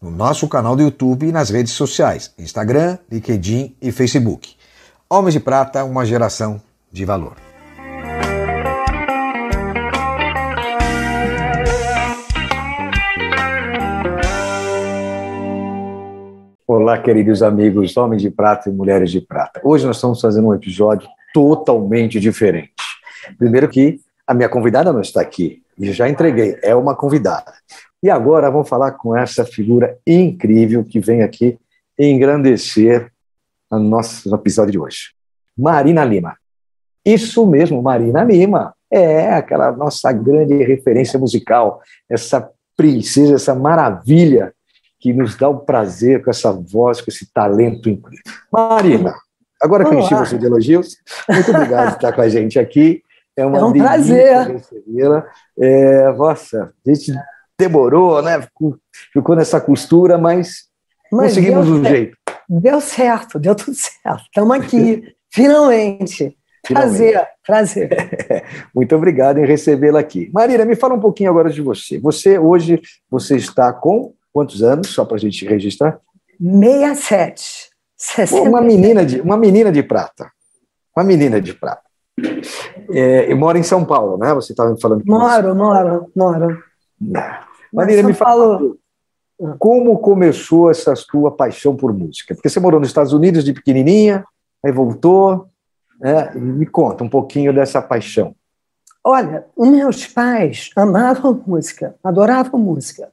no nosso canal do YouTube e nas redes sociais, Instagram, LinkedIn e Facebook. Homens de Prata, uma geração de valor. Olá, queridos amigos, homens de prata e mulheres de prata. Hoje nós estamos fazendo um episódio totalmente diferente. Primeiro que a minha convidada não está aqui, e já entreguei, é uma convidada. E agora vamos falar com essa figura incrível que vem aqui engrandecer o nosso episódio de hoje. Marina Lima. Isso mesmo, Marina Lima. É aquela nossa grande referência musical, essa princesa, essa maravilha que nos dá o prazer com essa voz, com esse talento incrível. Marina, agora que eu enchi você de elogios, muito obrigado por estar com a gente aqui. É, uma é um prazer. recebê-la. É, nossa, a gente demorou, né? Ficou, ficou nessa costura, mas, mas conseguimos um jeito. Deu certo, deu tudo certo. Estamos aqui, finalmente. Prazer, prazer. Muito obrigado em recebê-la aqui. Marina, me fala um pouquinho agora de você. Você hoje você está com quantos anos, só para a gente registrar? 67. 67. Uma menina de uma menina de prata. Uma menina de prata. É, e mora em São Paulo, né? Você estava me falando. Moro, moro, moro. Marília, me fala como começou essa sua paixão por música? Porque você morou nos Estados Unidos de pequenininha, aí voltou, né? me conta um pouquinho dessa paixão. Olha, meus pais amavam música, adoravam música.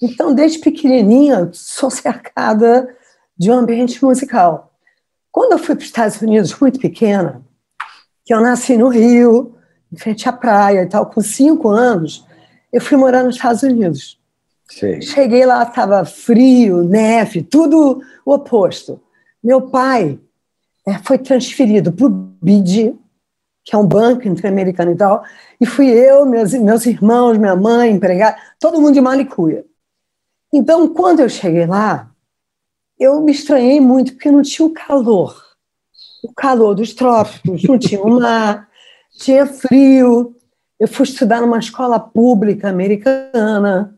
Então, desde pequenininha, sou cercada de um ambiente musical. Quando eu fui para os Estados Unidos, muito pequena, que eu nasci no Rio, em frente à praia e tal, com cinco anos, eu fui morar nos Estados Unidos. Sim. Cheguei lá, estava frio, neve, tudo o oposto. Meu pai é, foi transferido para o BID, que é um banco interamericano e tal, e fui eu, meus, meus irmãos, minha mãe, empregada, todo mundo de Malicuia. Então, quando eu cheguei lá, eu me estranhei muito, porque não tinha o calor. O calor dos trópicos, não tinha o mar, tinha frio, eu fui estudar numa escola pública americana.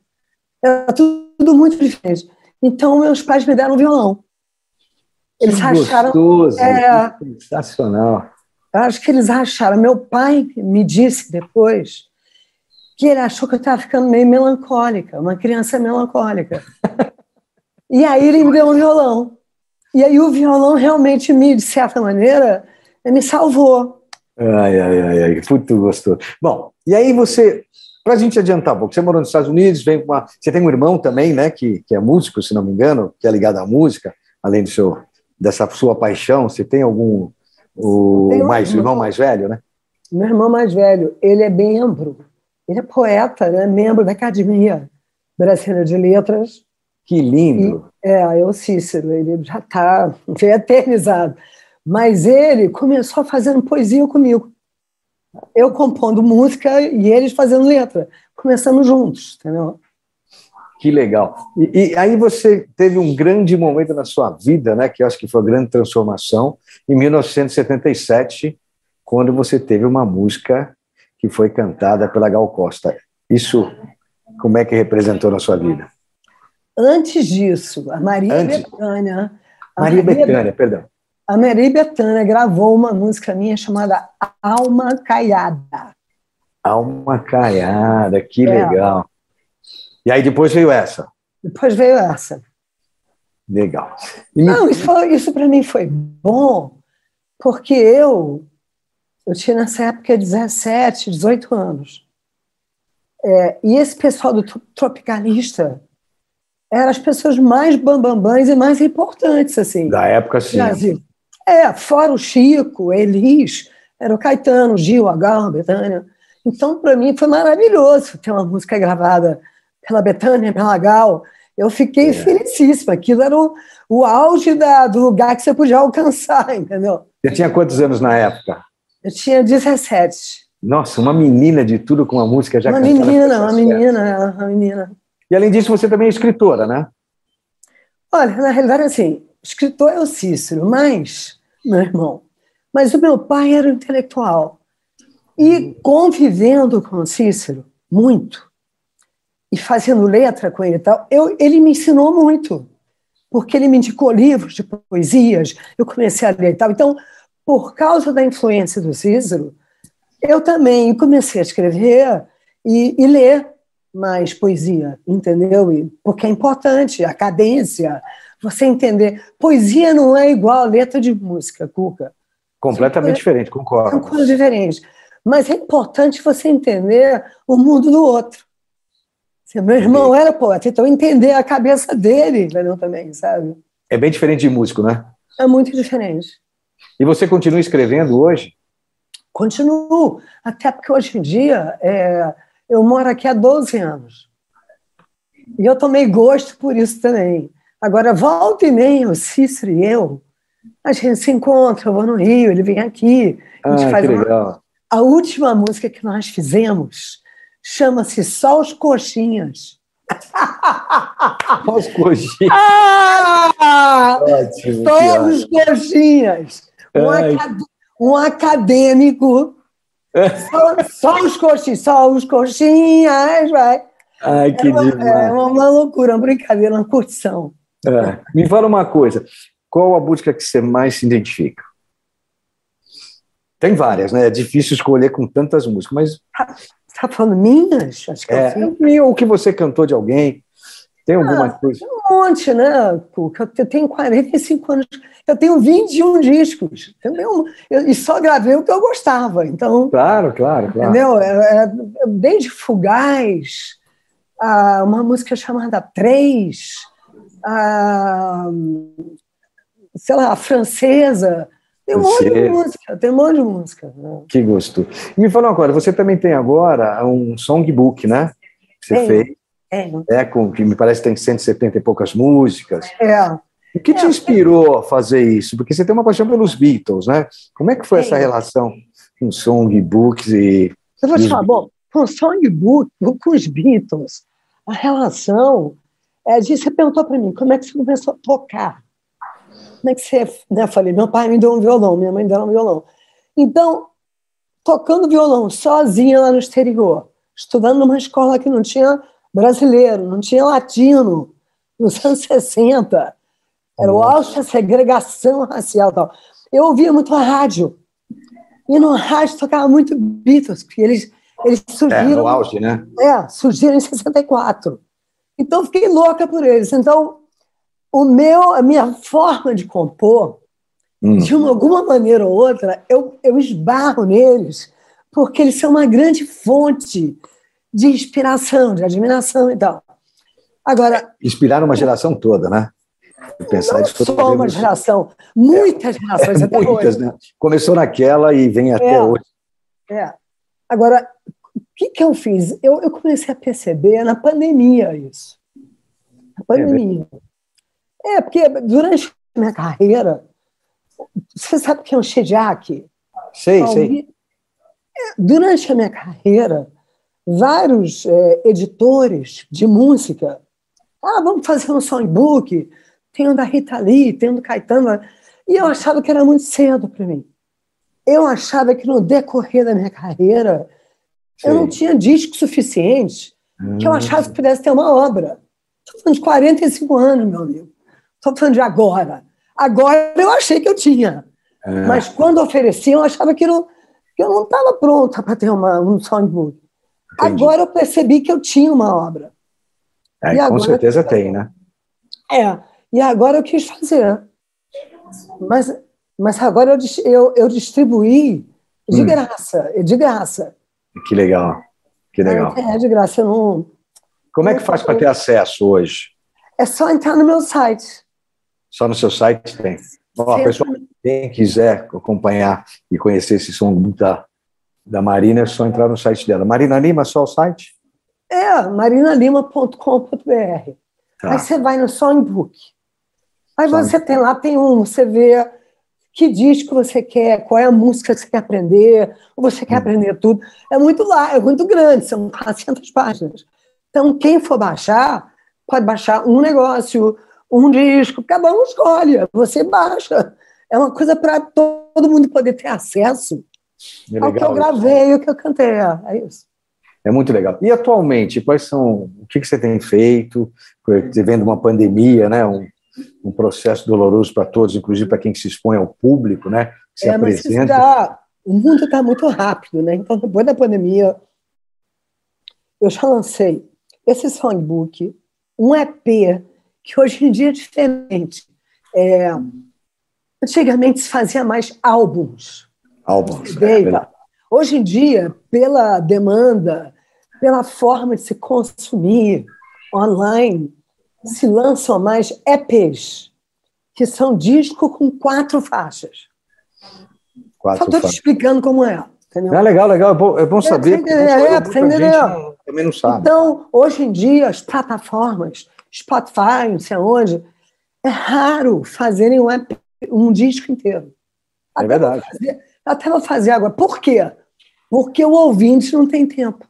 Era tudo muito diferente. Então, meus pais me deram um violão. Eles que acharam. Gostoso, é, sensacional. Eu acho que eles acharam. Meu pai me disse depois que ele achou que eu estava ficando meio melancólica, uma criança melancólica. e aí ele me deu um violão. E aí o violão realmente me, de certa maneira, me salvou. Ai, ai, ai, ai, muito gostoso. Bom, e aí você, para a gente adiantar um pouco, você morou nos Estados Unidos, vem uma, você tem um irmão também, né, que, que é músico, se não me engano, que é ligado à música, além do seu, dessa sua paixão, você tem algum, o um mais, irmão, irmão mais velho, né? Meu irmão mais velho, ele é membro, ele é poeta, né, membro da Academia Brasileira de Letras. Que lindo! E, é, é o Cícero, ele já está eternizado. Mas ele começou fazendo poesia comigo. Eu compondo música e eles fazendo letra. Começamos juntos, entendeu? Que legal. E, e, aí você teve um grande momento na sua vida, né, que eu acho que foi a grande transformação, em 1977, quando você teve uma música que foi cantada pela Gal Costa. Isso, como é que representou na sua vida? Antes disso, a Maria Antes. Betânia... Maria, Maria Betânia, perdão. A Mary Betânia gravou uma música minha chamada Alma Caiada. Alma Caiada, que é. legal. E aí depois veio essa? Depois veio essa. Legal. E Não, isso, isso para mim foi bom, porque eu, eu tinha nessa época 17, 18 anos. É, e esse pessoal do Tropicalista eram as pessoas mais bambambãs e mais importantes, assim. Da época, sim. Brasil. É, fora o Chico, Elis, era o Caetano, Gil, a Gal, Betânia. Então, para mim, foi maravilhoso ter uma música gravada pela Betânia, pela Gal. Eu fiquei É. felicíssima. Aquilo era o, o auge da- do lugar que você podia alcançar, entendeu? Você tinha quantos anos na época? Eu tinha 17. Nossa, uma menina de tudo com a música já uma menina, uma menina, uma menina. E além disso, você também é escritora, né? Olha, na realidade, assim, escritor é o Cícero, mas, meu irmão, mas o meu pai era um intelectual. E convivendo com o Cícero, muito, e fazendo letra com ele e tal, eu, ele me ensinou muito, porque ele me indicou livros de poesias, eu comecei a ler e tal. Então, por causa da influência do Cícero, eu também comecei a escrever e, e ler mais poesia, entendeu? E, porque é importante, a cadência, você entender. Poesia não é igual a letra de música, Cuca. Completamente É. diferente, concordo. coisas diferentes. Mas é importante você entender o mundo do outro. Se meu irmão era poeta, então entender a cabeça dele, entendeu? Também, sabe? É bem diferente de músico, né? É muito diferente. E você continua escrevendo hoje? Continuo, até porque hoje em dia é, eu moro aqui há 12 anos. E eu tomei gosto por isso também. Agora, volta e meia, o Cícero e eu, a gente se encontra, eu vou no Rio, ele vem aqui. A gente Ah, faz uma-. A última música que nós fizemos chama-se Só os Coxinhas. Olha os coxinhos. Ah! Ótimo. Só os Coxinhas. Um, acad- um acadêmico. Só, só os coxinhas, só os coxinhas, vai. Ai, que É uma, é demais. uma, uma loucura, uma brincadeira, uma curtição. É. Me fala uma coisa. Qual a música que você mais se identifica? Tem várias, né? É difícil escolher com tantas músicas, mas Você está falando minhas? Acho que eu é, fiz o que você cantou de alguém. Tem alguma Ah, coisa? um monte, né, Cuca? Eu tenho 45 anos, eu tenho 21 discos, entendeu? Eu- e só gravei o que eu gostava, então, Claro, claro, claro. entendeu? É- é- desde Fugaz, a uma música chamada Três, a, sei lá, a Francesa, tem um monte de música, tem um monte de música. né? Que gosto. E me fala uma coisa, você também tem agora um songbook, né? Que você fez, É, é, com, que me parece que tem 170 e poucas músicas. é. O que te É. inspirou a fazer isso? Porque você tem uma paixão pelos Beatles, né? Como é que foi essa relação com songbooks e... Eu vou te falar, bom, com Songbook, com os Beatles, a relação é de. Você perguntou para mim, como é que você começou a tocar? Como é que você. Né, eu falei, meu pai me deu um violão, minha mãe deu um violão. Então, tocando violão sozinha lá no exterior, estudando numa escola que não tinha brasileiro, não tinha latino, nos anos 60. Era o auge da segregação racial tal. Eu ouvia muito a rádio. E no rádio tocava muito Beatles, porque eles, eles É, surgiram, no auge, né? é, surgiram em 64. Então, fiquei louca por eles. Então, o meu, a minha forma de compor, Hum. de uma, alguma maneira ou outra, eu, eu esbarro neles, porque eles são uma grande fonte de inspiração, de admiração e tal. Agora, Inspiraram uma geração toda, né? Eu Pensar não isso só uma geração, muitas gerações até Muitas, hoje. né? Começou naquela e vem até É. hoje. É. Agora, que, que eu fiz? Eu, eu comecei a perceber na pandemia isso. Na pandemia. É, porque durante a minha carreira, você sabe que é um Shediak? Sei, sei. É, Durante a minha carreira, vários é, editores de música, ah, vamos fazer um songbook, tem um da Rita Lee, tem um do Caetano, e eu achava que era muito cedo para mim. Eu achava que no decorrer da minha carreira, eu não tinha disco suficiente que eu Hum. achasse que pudesse ter uma obra. Estou falando de 45 anos, meu amigo. Estou falando de agora. Agora eu achei que eu tinha. É. Mas quando ofereciam, eu achava que, não, que eu não estava pronta para ter uma, um songbook. Entendi. Agora eu percebi que eu tinha uma obra. É, com agora- certeza tem, né? É, e agora eu quis fazer. Mas, mas agora eu, eu, eu distribuí de Hum. graça, de graça. Que legal. Que legal. É, de graça, não. Como é que faz para ter acesso hoje? É só entrar no meu site. Só no seu site tem. Ó, Você pessoal, quem quiser acompanhar e conhecer esse som da, da Marina, é só entrar no site dela. Marina Lima, só o site? É, marinalima.com.br. Tá. Aí você vai no songbook. Aí você tem lá, tem um, você vê que disco você quer, qual é a música que você quer aprender, ou você quer hum. aprender tudo. É muito lá, é muito grande, são 400 páginas. Então, quem for baixar, pode baixar um negócio, um disco, cada um escolhe, você baixa. É uma coisa para todo mundo poder ter acesso é ao que eu gravei, o que eu cantei. É isso. É muito legal. E atualmente, quais são, o que, que você tem feito, vendo uma pandemia, né, um, um processo doloroso para todos, inclusive para quem se expõe ao público, né, que se é, apresenta. Tá, o mundo está muito rápido, né? Então, depois da pandemia, eu já lancei esse songbook, um EP, que hoje em dia é diferente. É, antigamente se fazia mais álbuns. Álbuns. É, hoje em dia, pela demanda, pela forma de se consumir online, se lançam mais EPs, que são discos com quatro faixas. Quatro Só estou te explicando como é. Entendeu? É legal, legal, é bom, é bom saber. É, é, entendeu? também não sabe. Então, hoje em dia, as plataformas, Spotify, não sei aonde, é raro fazerem um, um disco inteiro. É até verdade. Vou fazer, até vou fazer agora. Por quê? Porque o ouvinte não tem tempo.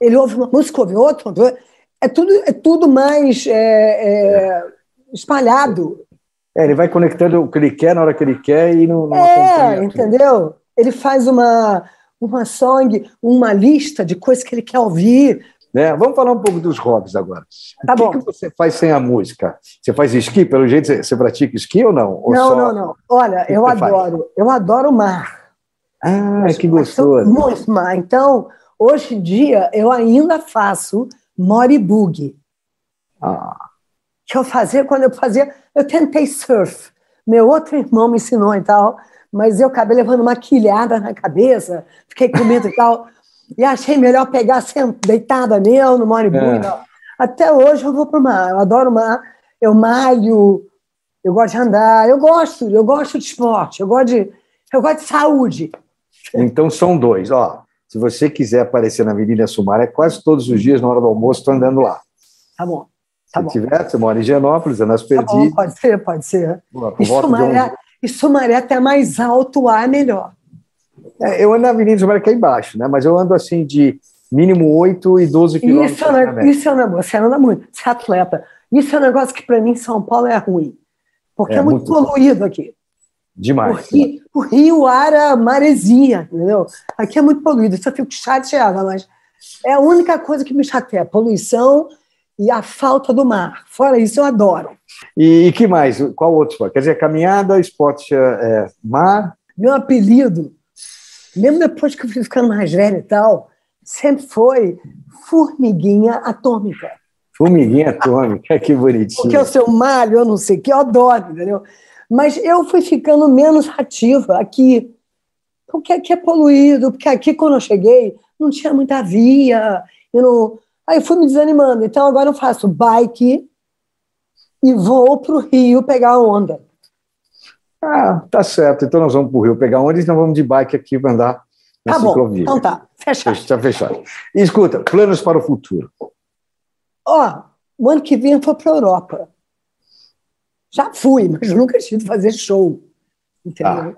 Ele ouve uma música, ouve outra, é tudo, é tudo mais é, é, espalhado. É, ele vai conectando o que ele quer na hora que ele quer e não, não É, entendeu? Ele faz uma, uma song, uma lista de coisas que ele quer ouvir. Né? Vamos falar um pouco dos hobbies agora. Tá o bom. que, que você faz sem a música? Você faz esqui? Pelo jeito, você, você pratica esqui ou não? Ou não, só... não, não. Olha, eu adoro. Faz? Eu adoro o mar. Ah, que gostoso. Muito mar. Então, hoje em dia, eu ainda faço moribug. Ah. Que eu fazia, quando eu fazia, eu tentei surf. Meu outro irmão me ensinou e tal mas eu acabei levando uma quilhada na cabeça, fiquei com medo e tal, e achei melhor pegar deitada mesmo no Moribund. É. Até hoje eu vou para o mar, eu adoro mar, eu malho, eu gosto de andar, eu gosto, eu gosto de esporte, eu gosto de, eu gosto de saúde. Então são dois, ó. Se você quiser aparecer na Avenida Sumaré, quase todos os dias, na hora do almoço, estou andando lá. Tá bom. Tá Se bom. tiver, você mora em Genópolis, é nas Perdidas. Tá bom, pode ser, pode ser. Pô, e Sumaré, e Sumaré até mais alto é melhor. É, eu ando na Avenida Sumaré que é embaixo, né? Mas eu ando assim de mínimo 8 e 12 quilômetros. Isso, é, isso é um negócio, você anda muito, você é atleta. Isso é um negócio que para mim São Paulo é ruim. Porque é, é muito, muito, poluído aqui. Demais. O Rio, o Rio ara maresia, entendeu? Aqui é muito poluído, isso eu fico chateada, mas é a única coisa que me chateia, poluição e a falta do mar. Fora isso, eu adoro. E, e que mais? Qual outro esporte? Quer dizer, caminhada, esporte é, mar? Meu apelido, mesmo depois que eu fui ficando mais velho e tal, sempre foi Formiguinha Atômica. Formiguinha Atômica, que bonitinho. Porque o seu malho, eu não sei o que, eu adoro, entendeu? Mas eu fui ficando menos ativa aqui. Porque aqui é poluído, porque aqui, quando eu cheguei, não tinha muita via, eu não, Aí fui me desanimando. Então agora eu faço bike e vou para o Rio pegar onda. Ah, tá certo. Então nós vamos para o Rio pegar onda e nós vamos de bike aqui para andar na tá ciclovia. Bom, então tá, fechado. Está fechado. E escuta, planos para o futuro. Ó, o ano que vem eu vou para a Europa. Já fui, mas nunca tive fazer show. Entendeu?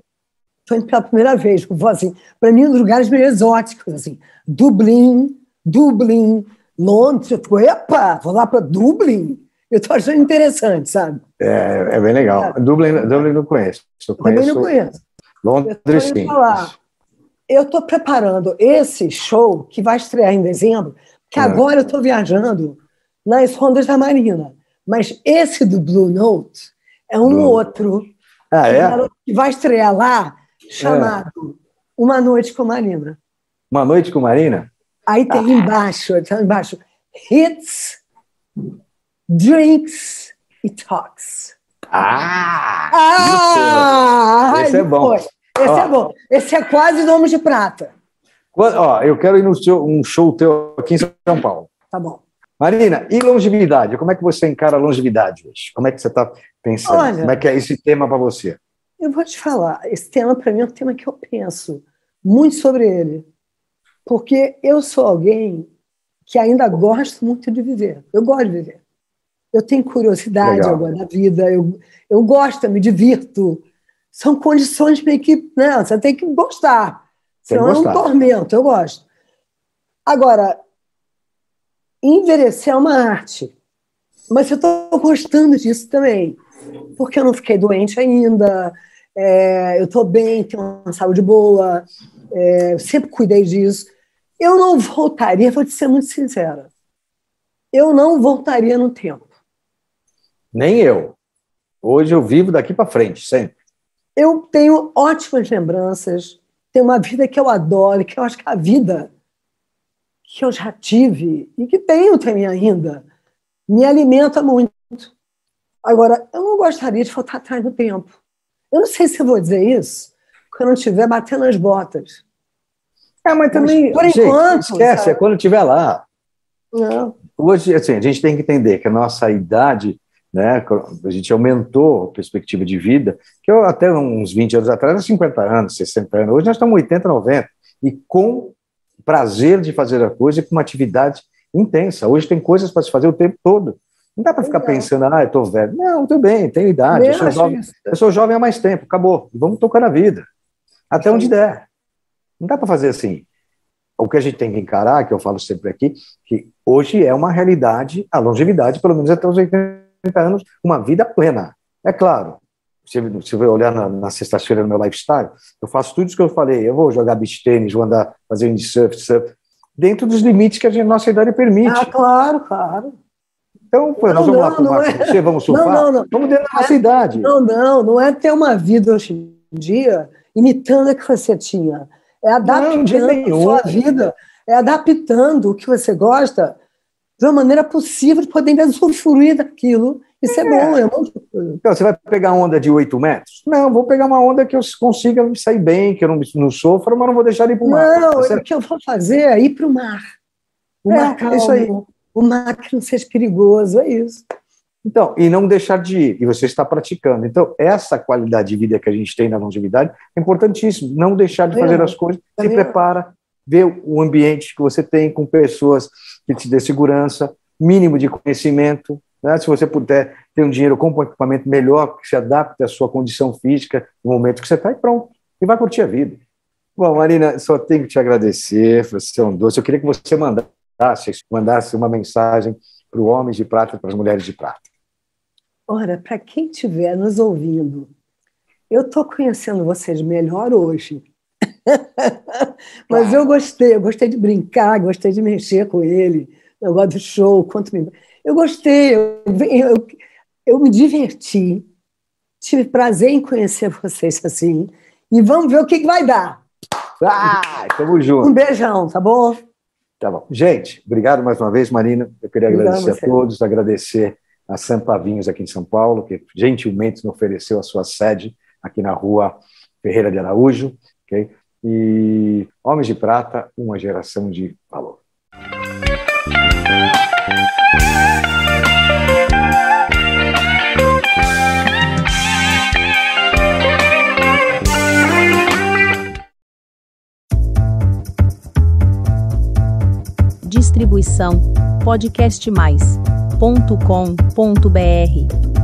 Estou ah. indo pela primeira vez. Vou assim, para mim, um dos lugares meio exóticos, assim, Dublin, Dublin, Londres, eu fico, epa, vou lá para Dublin. Eu estou achando interessante, sabe? É, é bem legal. É. Dublin, Dublin não conheço. Eu conheço Também não conheço. Londres, sim. Falar, eu estou preparando esse show que vai estrear em dezembro, que é. agora eu estou viajando nas rondas da Marina. Mas esse do Blue Note é um Blue. outro ah, é? que vai estrear lá, chamado é. Uma Noite com Marina. Uma Noite com Marina? Aí tem ah. embaixo, tem embaixo, hits, drinks e talks. Ah! ah esse é bom. Esse ó, é bom. Esse é quase nome de prata. Ó, eu quero ir no seu, um show teu aqui em São Paulo. Tá bom. Marina, e longevidade? Como é que você encara a longevidade hoje? Como é que você está pensando? Olha, Como é que é esse tema para você? Eu vou te falar, esse tema para mim é um tema que eu penso muito sobre ele. Porque eu sou alguém que ainda gosto muito de viver. Eu gosto de viver. Eu tenho curiosidade Legal. agora da vida, eu, eu gosto, eu me divirto. São condições meio que. Né, você tem que gostar. Tem que Senão é um gostar. tormento, eu gosto. Agora, envelhecer é uma arte. Mas eu estou gostando disso também. Porque eu não fiquei doente ainda, é, eu estou bem, tenho uma saúde boa, é, eu sempre cuidei disso. Eu não voltaria, vou te ser muito sincera, eu não voltaria no tempo. Nem eu. Hoje eu vivo daqui para frente, sempre. Eu tenho ótimas lembranças, tenho uma vida que eu adoro, que eu acho que a vida que eu já tive e que tenho também ainda me alimenta muito. Agora, eu não gostaria de voltar atrás no tempo. Eu não sei se eu vou dizer isso quando eu estiver batendo as botas. É, mas também, por gente, enquanto, esquece, sabe? é quando estiver lá. Não. Hoje, assim, a gente tem que entender que a nossa idade, né, a gente aumentou a perspectiva de vida, que eu, até uns 20 anos atrás era 50 anos, 60 anos, hoje nós estamos 80, 90, e com prazer de fazer a coisa e com uma atividade intensa. Hoje tem coisas para se fazer o tempo todo. Não dá para ficar pensando, ah, eu estou velho. Não, tudo bem, tenho idade, eu Eu sou, jovem, eu sou jovem há mais tempo, acabou. Vamos tocar na vida, até onde der. Não dá para fazer assim. O que a gente tem que encarar, que eu falo sempre aqui, que hoje é uma realidade, a longevidade, pelo menos até os 80 anos, uma vida plena. É claro, se você vai olhar na, na sexta-feira no meu lifestyle, eu faço tudo isso que eu falei. Eu vou jogar beach tênis, vou andar, fazer windsurf, surf, dentro dos limites que a gente- nossa idade permite. Ah, claro, claro. então, pô, nós não, vamos lá não, pro mar não com é. você, vamos surfar? Não, não, não. Vamos dentro da nossa idade. Não, não, não é ter uma vida hoje em dia imitando a que você tinha. É adaptando a sua vida, é adaptando o que você gosta de uma maneira possível de poder usufruir daquilo. Isso é, bom, é muito. Então, você vai pegar onda de 8 metros? Não, vou pegar uma onda que eu consiga sair bem, que eu não, não sofra, mas não vou deixar ir para o mar. Não, Tá o que eu vou fazer é ir para o mar. O É, mar é calmo, isso aí. o mar que não seja perigoso, é isso. Então, e não deixar de ir, e você está praticando. Então, essa qualidade de vida que a gente tem na longevidade é importantíssimo. Não deixar de fazer É, as coisas, se é. prepara, vê o ambiente que você tem com pessoas que te dê segurança, mínimo de conhecimento. Né? Se você puder ter um dinheiro com um equipamento melhor, que se adapte à sua condição física, no momento que você está, e pronto. E vai curtir a vida. Bom, Marina, só tenho que te agradecer, você é um doce. Eu queria que você mandasse, mandasse uma mensagem para os homens de prata e para as mulheres de prata. Ora, para quem estiver nos ouvindo, eu estou conhecendo vocês melhor hoje. Mas eu gostei, eu gostei de brincar, gostei de mexer com ele, negócio do show, quanto me... Eu gostei, eu, eu, eu me diverti, tive prazer em conhecer vocês assim, e vamos ver o que, que vai dar. Ah, tamo junto. Um beijão, tá bom? Tá bom. Gente, obrigado mais uma vez, Marina. Eu queria Obrigado agradecer a você. a todos, agradecer a Sampa Vinhos aqui em São Paulo, que gentilmente nos ofereceu a sua sede aqui na rua Ferreira de Araújo. ok? E Homens de Prata, uma geração de valor. Distribuição podcastmais.com.br